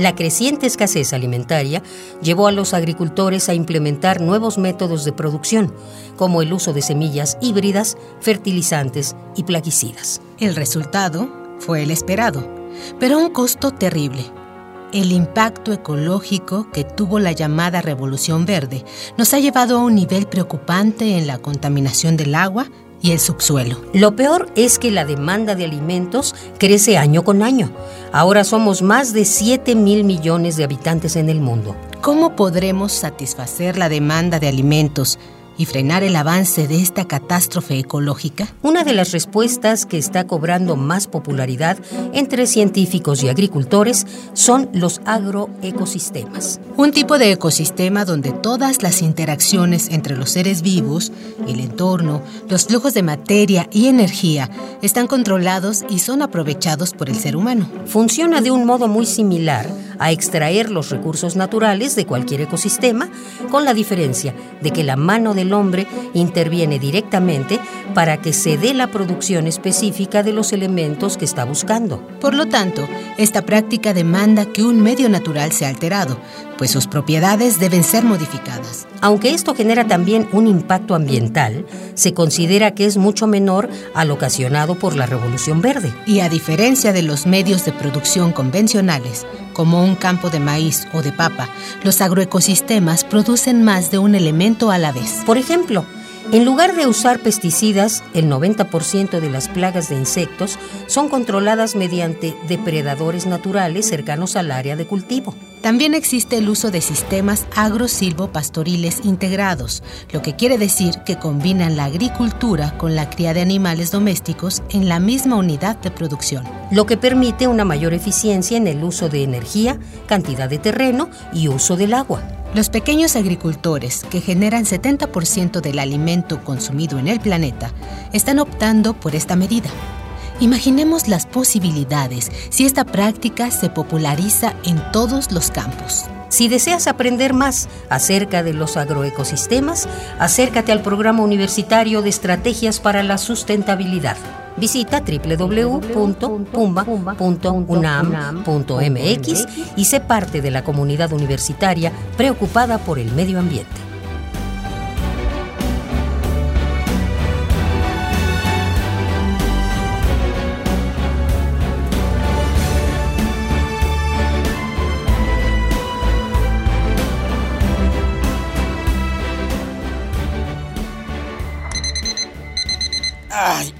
La creciente escasez alimentaria llevó a los agricultores a implementar nuevos métodos de producción, como el uso de semillas híbridas, fertilizantes y plaguicidas. El resultado fue el esperado, pero a un costo terrible. El impacto ecológico que tuvo la llamada Revolución Verde nos ha llevado a un nivel preocupante en la contaminación del agua y el subsuelo. Lo peor es que la demanda de alimentos crece año con año. Ahora somos más de 7 mil millones de habitantes en el mundo. ¿Cómo podremos satisfacer la demanda de alimentos y frenar el avance de esta catástrofe ecológica? Una de las respuestas que está cobrando más popularidad entre científicos y agricultores son los agroecosistemas. Un tipo de ecosistema donde todas las interacciones entre los seres vivos, el entorno, los flujos de materia y energía están controlados y son aprovechados por el ser humano. Funciona de un modo muy similar a extraer los recursos naturales de cualquier ecosistema, con la diferencia de que la mano del hombre interviene directamente para que se dé la producción específica de los elementos que está buscando. Por lo tanto, esta práctica demanda que un medio natural sea alterado, pues sus propiedades deben ser modificadas. Aunque esto genera también un impacto ambiental, se considera que es mucho menor al ocasionado por la Revolución Verde. Y a diferencia de los medios de producción convencionales, como un campo de maíz o de papa, los agroecosistemas producen más de un elemento a la vez. Por ejemplo, en lugar de usar pesticidas, el 90% de las plagas de insectos son controladas mediante depredadores naturales cercanos al área de cultivo. También existe el uso de sistemas agro-silvopastoriles integrados, lo que quiere decir que combinan la agricultura con la cría de animales domésticos en la misma unidad de producción. Lo que permite una mayor eficiencia en el uso de energía, cantidad de terreno y uso del agua. Los pequeños agricultores, que generan 70% del alimento consumido en el planeta, están optando por esta medida. Imaginemos las posibilidades si esta práctica se populariza en todos los campos. Si deseas aprender más acerca de los agroecosistemas, acércate al programa universitario de estrategias para la sustentabilidad. Visita www.pumba.unam.mx y sé parte de la comunidad universitaria preocupada por el medio ambiente. Ay.